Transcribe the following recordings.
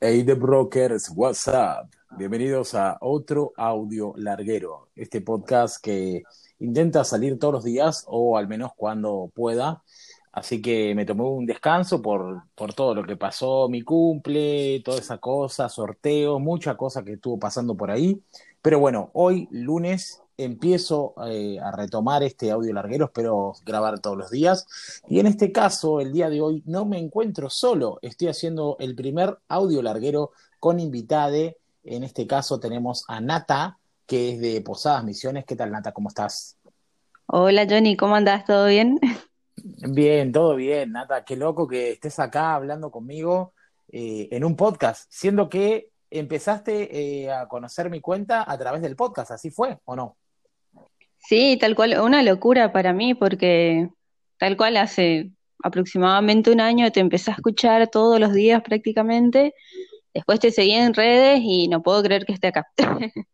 Hey the Brokers, what's up? Bienvenidos a otro audio larguero, este podcast que intenta salir todos los días o al menos cuando pueda. Así que me tomé un descanso por, por todo lo que pasó, mi cumple, toda esa cosa, sorteo, mucha cosa que estuvo pasando por ahí. Pero bueno, hoy lunes empiezo eh, a retomar este audio larguero, espero grabar todos los días. Y en este caso, el día de hoy, no me encuentro solo, estoy haciendo el primer audio larguero con invitade. En este caso tenemos a Nata, que es de Posadas Misiones. ¿Qué tal, Nata? ¿Cómo estás? Hola Johnny, ¿cómo andás? ¿Todo bien? Bien, todo bien, Nata. Qué loco que estés acá hablando conmigo eh, en un podcast, siendo que empezaste eh, a conocer mi cuenta a través del podcast, ¿así fue o no? Sí, tal cual, una locura para mí porque tal cual hace aproximadamente un año te empecé a escuchar todos los días prácticamente, después te seguí en redes y no puedo creer que esté acá.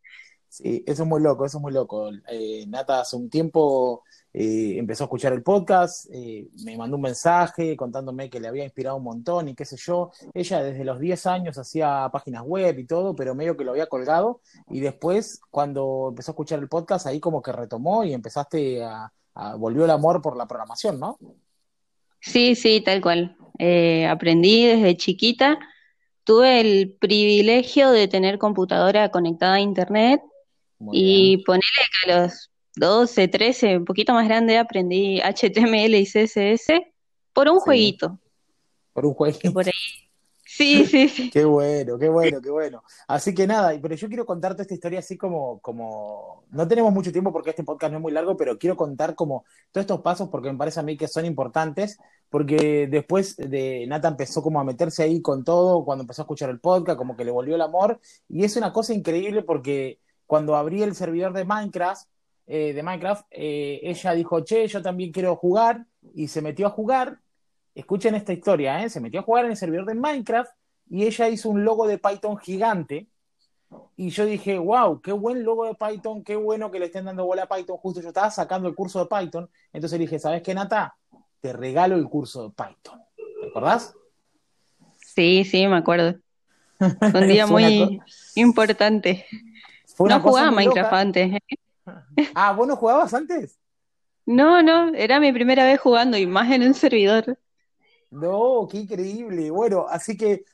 Sí, eso es muy loco, eso es muy loco. Eh, Nata hace un tiempo eh, empezó a escuchar el podcast, eh, me mandó un mensaje contándome que le había inspirado un montón y qué sé yo. Ella desde los 10 años hacía páginas web y todo, pero medio que lo había colgado. Y después, cuando empezó a escuchar el podcast, ahí como que retomó y empezaste a, a volvió el amor por la programación, ¿no? Sí, sí, tal cual. aprendí desde chiquita. Tuve el privilegio de tener computadora conectada a internet Muy Y bien. ponele que a los 12, 13, un poquito más grande, aprendí HTML y CSS por un Sí, jueguito. por un jueguito. por ahí. Sí, sí, sí. Qué bueno, qué bueno, qué bueno. Así que nada, pero yo quiero contarte esta historia así como, como, no tenemos mucho tiempo porque este podcast no es muy largo, pero quiero contar como todos estos pasos porque me parece a mí que son importantes, porque después de Nata empezó como a meterse ahí con todo, cuando empezó a escuchar el podcast, como que le volvió el amor, y es una cosa increíble porque cuando abrí el servidor de Minecraft, eh, de Minecraft, eh, ella dijo, che, yo también quiero jugar, y se metió a jugar escuchen esta historia, ¿eh? se metió a jugar en el servidor de Minecraft y ella hizo un logo de Python gigante. Y yo dije, wow, qué buen logo de Python, qué bueno que le estén dando bola a Python. Justo yo estaba sacando el curso de Python. Entonces le dije, ¿sabes qué, Nata? Te regalo el curso de Python. ¿Te acordás? Sí, sí, me acuerdo. Fue un día muy importante. No jugaba Minecraft loca. antes, ¿eh? Ah, ¿vos no jugabas antes? No, no, era mi primera vez jugando y más en un servidor. No, qué increíble. Bueno, así que,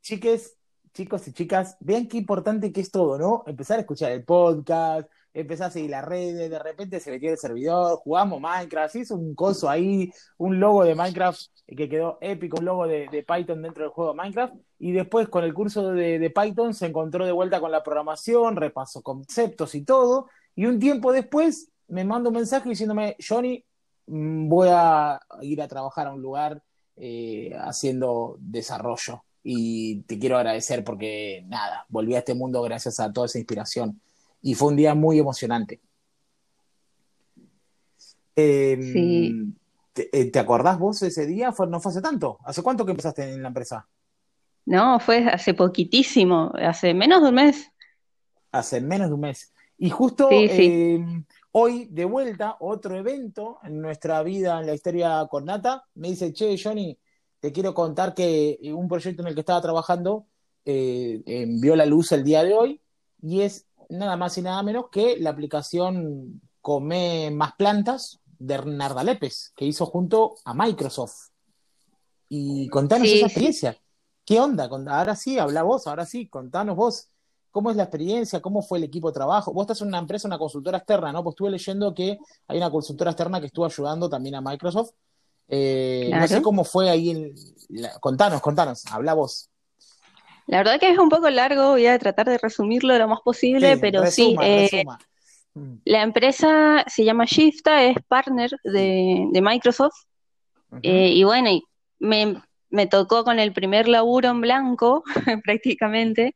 chiques, chicos y chicas, vean qué importante que es todo, ¿no? Empezar a escuchar el podcast, empezar a seguir las redes, de repente se metió el servidor, jugamos Minecraft, hizo un coso ahí, un logo de Minecraft que quedó épico, un logo de, de Python dentro del juego de Minecraft, y después con el curso de, de Python se encontró de vuelta con la programación, repasó conceptos y todo, y un tiempo después me manda un mensaje diciéndome, Johnny, mm, voy a ir a trabajar a un lugar eh, haciendo desarrollo. Y te quiero agradecer porque, nada, volví a este mundo gracias a toda esa inspiración. Y fue un día muy emocionante. Eh, Sí. ¿te, eh, ¿te acordás vos ese día? Fue, no fue hace tanto. ¿Hace cuánto que empezaste en la empresa? No, fue hace poquitísimo, hace menos de un mes. Hace menos de un mes. Y justo Sí, sí. eh, hoy, de vuelta, otro evento en nuestra vida, en la historia con Nata, me dice, che, Johnny, te quiero contar que eh, un proyecto en el que estaba trabajando eh, eh, vio la luz el día de hoy y es nada más y nada menos que la aplicación Come Más Plantas de Narda Lépez, que hizo junto a Microsoft. Y contanos esa Sí, experiencia. ¿Qué onda? Ahora sí, habla vos, ahora sí, contanos vos. ¿Cómo es la experiencia? ¿Cómo fue el equipo de trabajo? Vos estás en una empresa, una consultora externa, ¿no? Pues estuve leyendo que hay una consultora externa que estuvo ayudando también a Microsoft. Eh, no sé cómo fue ahí. el- la- Contanos, contanos, habla vos. La verdad que es un poco largo, voy a tratar de resumirlo lo más posible, Sí, pero sí, eh, resuma. Mm, la empresa se llama Shifta, es partner de, de Microsoft, eh, y bueno, me tocó con el primer laburo en blanco, prácticamente,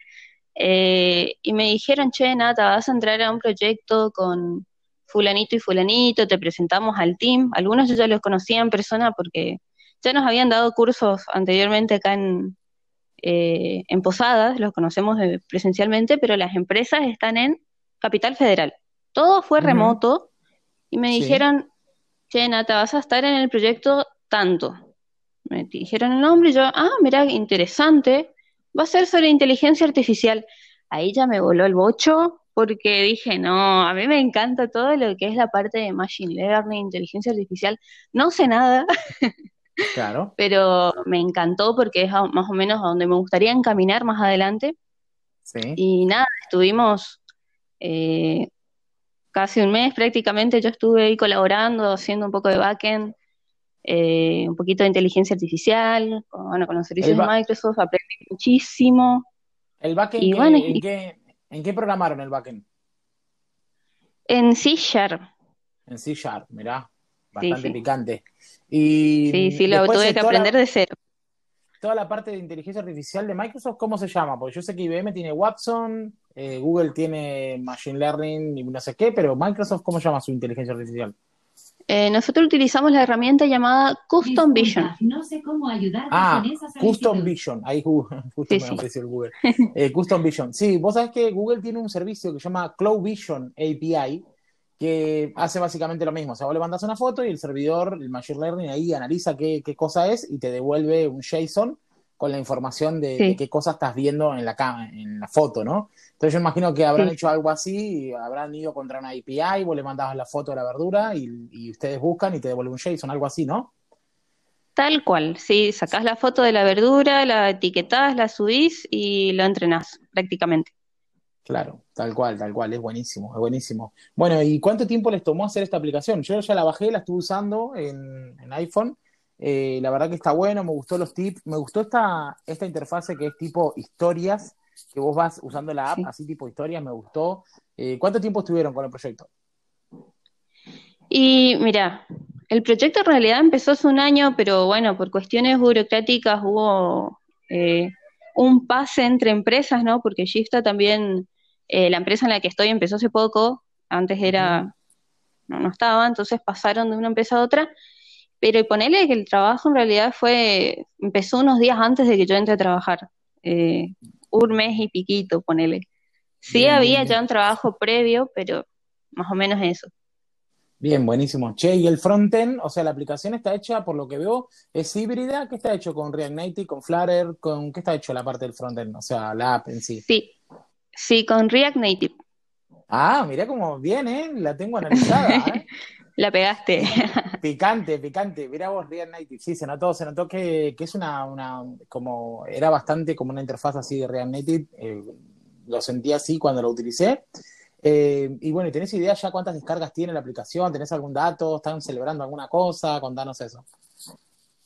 eh, y me dijeron, che, Nata, vas a entrar a un proyecto con fulanito y fulanito, te presentamos al team. Algunos yo ya los conocía en persona porque ya nos habían dado cursos anteriormente acá en, eh, en Posadas, los conocemos presencialmente, pero las empresas están en Capital Federal. Todo fue remoto y me Sí, dijeron, che, Nata, vas a estar en el proyecto tanto. Me dijeron el nombre y yo, ah, mira, interesante. Va a ser sobre inteligencia artificial. Ahí ya me voló el bocho porque dije, no, a mí me encanta todo lo que es la parte de machine learning, inteligencia artificial. No sé nada, Claro. pero me encantó porque es más o menos a donde me gustaría encaminar más adelante. Sí. Y nada, estuvimos eh, casi un mes prácticamente, yo estuve ahí colaborando, haciendo un poco de backend, eh, un poquito de inteligencia artificial, con, bueno, con los servicios de Microsoft, aprendí muchísimo. ¿El backend Y qué- bueno, en y- qué, en qué programaron el backend? En C Sharp, En C Sharp, mirá, bastante sí. picante. Y sí, sí, lo tuve de que la- aprender de cero. toda la parte de inteligencia artificial de Microsoft, ¿cómo se llama? Porque yo sé que IBM tiene Watson, eh, Google tiene Machine Learning y no sé qué, pero Microsoft, ¿cómo llama su inteligencia artificial? Eh, nosotros utilizamos la herramienta llamada Custom Vision. No sé cómo ayudarte Ah, con esa Custom. Vision, ahí Google, justo Sí, me sí. apareció el Google. Eh, Custom Vision. Sí, vos sabés que Google tiene un servicio que se llama Cloud Vision API, que hace básicamente lo mismo. O sea, vos le mandas una foto y el servidor, el Machine Learning, ahí analiza qué, qué cosa es y te devuelve un JSON con la información de, Sí. de qué cosa estás viendo en la, en la foto, ¿no? Entonces yo imagino que habrán Sí. hecho algo así, y habrán ido contra una API, vos le mandabas la foto de la verdura y, y ustedes buscan y te devuelve un JSON, algo así, ¿no? Tal cual, sí, sacás la foto de la verdura, la etiquetás, la subís y lo entrenás prácticamente. Claro, tal cual, tal cual, es buenísimo, es buenísimo. Bueno, ¿y cuánto tiempo les tomó hacer esta aplicación? Yo ya la bajé, la estuve usando en, en iPhone. Eh, la verdad que está bueno, me gustó los tips, me gustó esta, esta interfase que es tipo historias, que vos vas usando la app, Sí. así tipo historias, me gustó. Eh, ¿cuánto tiempo estuvieron con el proyecto? Y mira, el proyecto en realidad empezó hace un año, pero bueno, por cuestiones burocráticas hubo eh, un pase entre empresas, ¿no? Porque Gista también, eh, la empresa en la que estoy empezó hace poco, antes era, no, no estaba, entonces pasaron de una empresa a otra, pero ponele que el trabajo en realidad fue, empezó unos días antes de que yo entre a trabajar, eh, un mes y piquito, ponele. Sí Bien, había bien, ya un trabajo previo, pero más o menos eso. Bien, buenísimo. Che, y el frontend, o sea, la aplicación está hecha, por lo que veo, es híbrida. ¿Qué está hecho con React Native, con Flutter? ¿Con qué está hecho la parte del frontend? O sea, la app en sí. Sí, sí, con React Native. Ah, mirá cómo bien, ¿eh? La tengo analizada, ¿eh? La pegaste. Picante, picante. Mirá vos, React Native. Sí, se notó, se notó que, que es una, una, como, era bastante como una interfaz así de React Native. eh, lo sentí así cuando lo utilicé. Eh, y bueno, ¿y ¿tenés idea ya cuántas descargas tiene la aplicación? ¿Tenés algún dato? ¿Están celebrando alguna cosa? Contanos eso.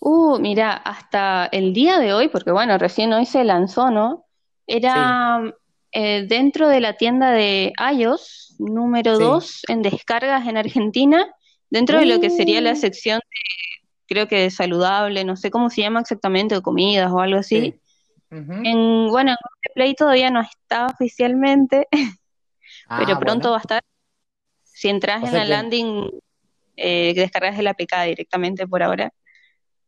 Uh, mira, hasta el día de hoy, porque bueno, recién hoy se lanzó, ¿no? Era eh, dentro de la tienda de iOS, número Sí. 2 en descargas en Argentina, dentro de lo que sería la Uh. sección de, creo que de saludable, no sé cómo se llama exactamente, o comidas o algo así. Sí. En, bueno, en Google Play todavía no está oficialmente, pero Ah, pronto bueno. va a estar. Si entras O en la que- landing, eh, descargas el APK directamente por ahora.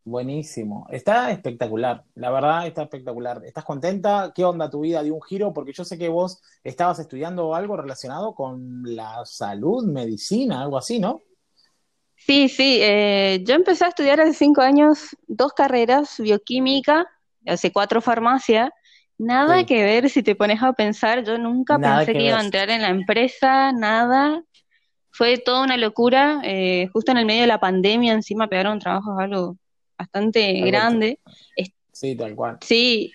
Buenísimo. Está espectacular. La verdad está espectacular. ¿Estás contenta? ¿Qué onda tu vida? ¿Dio un giro? Porque yo sé que vos estabas estudiando algo relacionado con la salud, medicina, algo así, ¿no? Sí, sí, eh, yo empecé a estudiar hace cinco años dos carreras, bioquímica, hace cuatro farmacia, nada Sí. que ver si te pones a pensar, yo nunca Nada pensé que que iba a entrar en la empresa, nada, fue toda una locura, eh, justo en el medio de la pandemia encima pegaron trabajos algo bastante grande, Sí, tal cual. sí,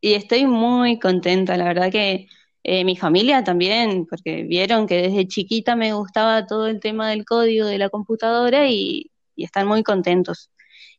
y estoy muy contenta, la verdad que eh, mi familia también, porque vieron que desde chiquita me gustaba todo el tema del código de la computadora y, y están muy contentos.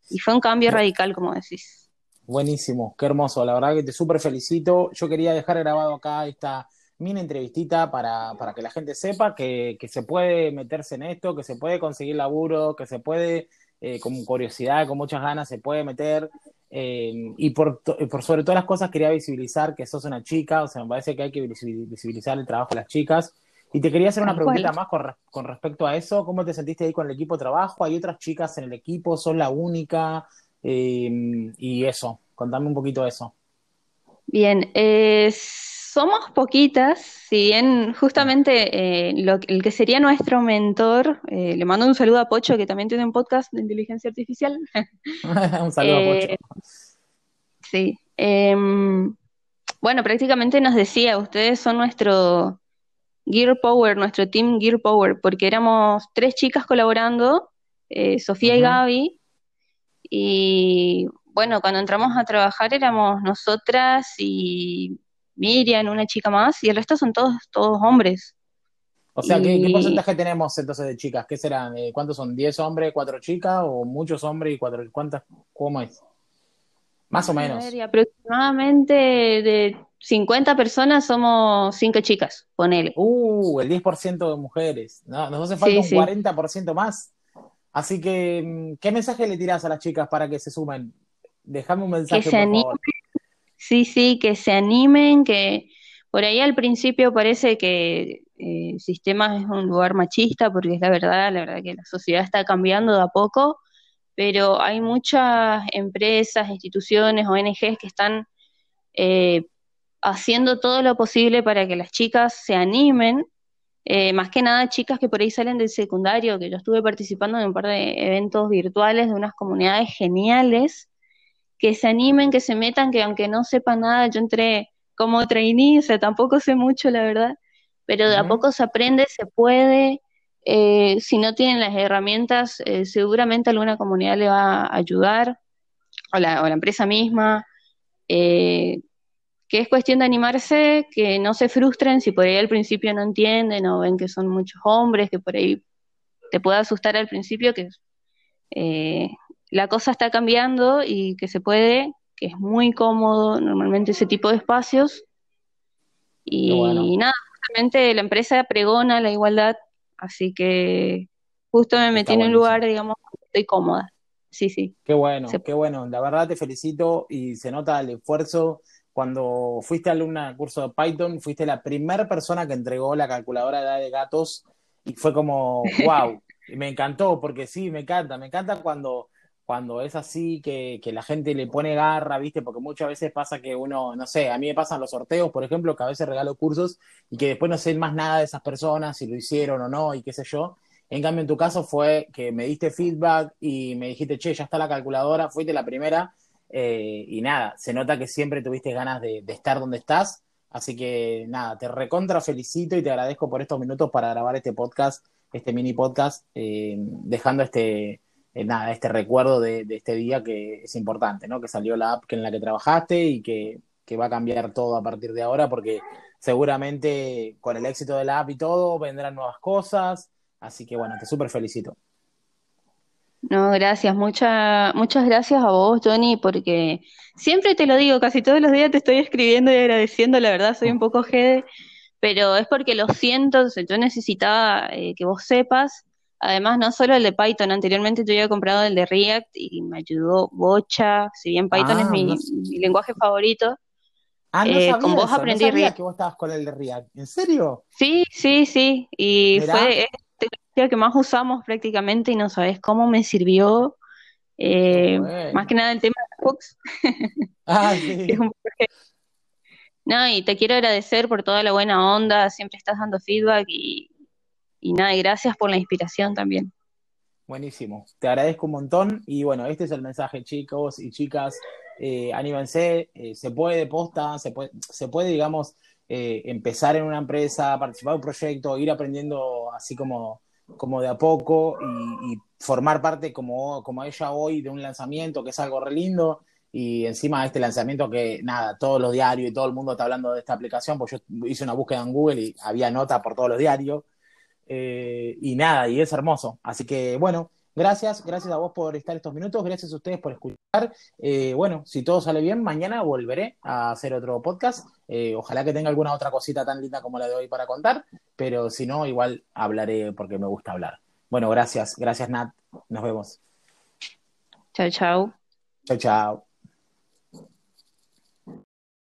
Y fue un cambio radical, como decís. Buenísimo, qué hermoso. La verdad que te súper felicito. Yo quería dejar grabado acá esta mini entrevistita para, para que la gente sepa que, que se puede meterse en esto, que se puede conseguir laburo, que se puede, eh, con curiosidad, con muchas ganas, se puede meter. eh, y por, sobre todas las cosas quería visibilizar que sos una chica, o sea, me parece que hay que visi- visibilizar el trabajo de las chicas. Y te quería hacer una preguntita más con, re- con respecto a eso. ¿Cómo te sentiste ahí con el equipo de trabajo? ¿Hay otras chicas en el equipo? ¿Sos la única? Eh, y eso, contame un poquito de eso. Bien, eh, somos poquitas, si bien justamente eh, lo- el que sería nuestro mentor, eh, le mando un saludo a Pocho, que también tiene un podcast de inteligencia artificial. un saludo a Eh, Pocho. Sí. em, bueno, prácticamente nos decía, ustedes son nuestro Gear Power, nuestro team Gear Power, porque éramos tres chicas colaborando, eh, Sofía y Gaby, y bueno, cuando entramos a trabajar éramos nosotras y Miriam, una chica más, y el resto son todos, todos hombres. O sea, ¿qué, porcentaje tenemos entonces de chicas? ¿Qué serán? Eh, ¿Cuántos son? ¿10 hombres, cuatro chicas? ¿O muchos hombres y cuatro? ¿Cuántas? ¿Cómo es? Más o menos. aproximadamente de 50 personas somos 5 chicas, ponele. Uh, el 10% de mujeres. No, nos hace falta un 40% más. Así que, mm, ¿qué mensaje le tirás a las chicas para que se sumen? Déjame un mensaje, que se animen. Sí, sí, que se animen, que por ahí al principio parece que eh, el sistema es un lugar machista, porque es la verdad, la verdad que la sociedad está cambiando de a poco, pero hay muchas empresas, instituciones, ONGs que están eh, haciendo todo lo posible para que las chicas se animen, eh, más que nada chicas que por ahí salen del secundario, que yo estuve participando en un par de eventos virtuales de unas comunidades geniales, que se animen, que se metan, que aunque no sepan nada, yo entré como trainee, o sea, tampoco sé mucho, la verdad, pero de a poco se aprende, se puede. Eh, si no tienen las herramientas, eh, seguramente alguna comunidad le va a ayudar, o la, o la empresa misma. Eh, que es cuestión de animarse, que no se frustren si por ahí al principio no entienden o ven que son muchos hombres, que por ahí te puede asustar al principio, que la cosa está cambiando y que se puede, que es muy cómodo normalmente ese tipo de espacios. Y nada, justamente la empresa pregona la igualdad, así que justo me metí en un lugar, digamos, estoy cómoda. Sí, sí. Qué bueno, qué bueno. La verdad te felicito y se nota el esfuerzo. Cuando fuiste alumna del curso de Python, fuiste la primera persona que entregó la calculadora de edad de gatos y fue como, wow, y me encantó porque sí, me encanta, me encanta cuando cuando es así, que, que, la gente le pone garra, ¿viste? Porque muchas veces pasa que uno, no sé, a mí me pasan los sorteos, por ejemplo, que a veces regalo cursos y que después no sé más nada de esas personas, si lo hicieron o no y qué sé yo. En cambio, en tu caso fue que me diste feedback y me dijiste, che, ya está la calculadora, fuiste la primera eh, y nada, se nota que siempre tuviste ganas de, estar donde estás. Así que nada, te recontra felicito y te agradezco por estos minutos para grabar este podcast, este mini podcast, eh, dejando este, eh, nada, este recuerdo de, este día que es importante, ¿no? Que salió la app en la que trabajaste y que, va a cambiar todo a partir de ahora, porque seguramente con el éxito de la app y todo vendrán nuevas cosas. Así que bueno, te súper felicito. No, gracias, muchas muchas gracias a vos, Johnny, porque siempre te lo digo, casi todos los días te estoy escribiendo y agradeciendo, la verdad soy un poco jede, pero es porque lo siento, yo necesitaba eh, que vos sepas Además, no solo el de Python, anteriormente yo había comprado el de React y me ayudó bocha, si bien Python es ah, mi, lenguaje favorito. Ah, no eh, con vos aprendí no sabía que vos estabas con el de React. ¿En serio? Sí, sí, sí. Y fue el que más usamos prácticamente y no sabes cómo me sirvió. Eh, más que nada el tema de hooks. Ah, sí. no, y te quiero agradecer por toda la buena onda, siempre estás dando feedback y, y nada, gracias por la inspiración también. Buenísimo, te agradezco un montón y bueno, este es el mensaje chicos y chicas, eh, anímense, eh, se puede posta, se puede, se puede digamos, eh, empezar en una empresa, participar de un proyecto, ir aprendiendo así como, como de a poco y, formar parte como, como ella hoy de un lanzamiento que es algo re lindo. Y encima de este lanzamiento que nada, todos los diarios y todo el mundo está hablando de esta aplicación, pues yo hice una búsqueda en Google y había nota por todos los diarios eh, y nada, y es hermoso. Así que bueno, gracias, gracias a vos por estar estos minutos, gracias a ustedes por escuchar. Eh, bueno, si todo sale bien, mañana volveré a hacer otro podcast. Eh, ojalá que tenga alguna otra cosita tan linda como la de hoy para contar, pero si no, igual hablaré porque me gusta hablar. Bueno, gracias, gracias Nat, nos vemos. Chao, chao. Chao, chao.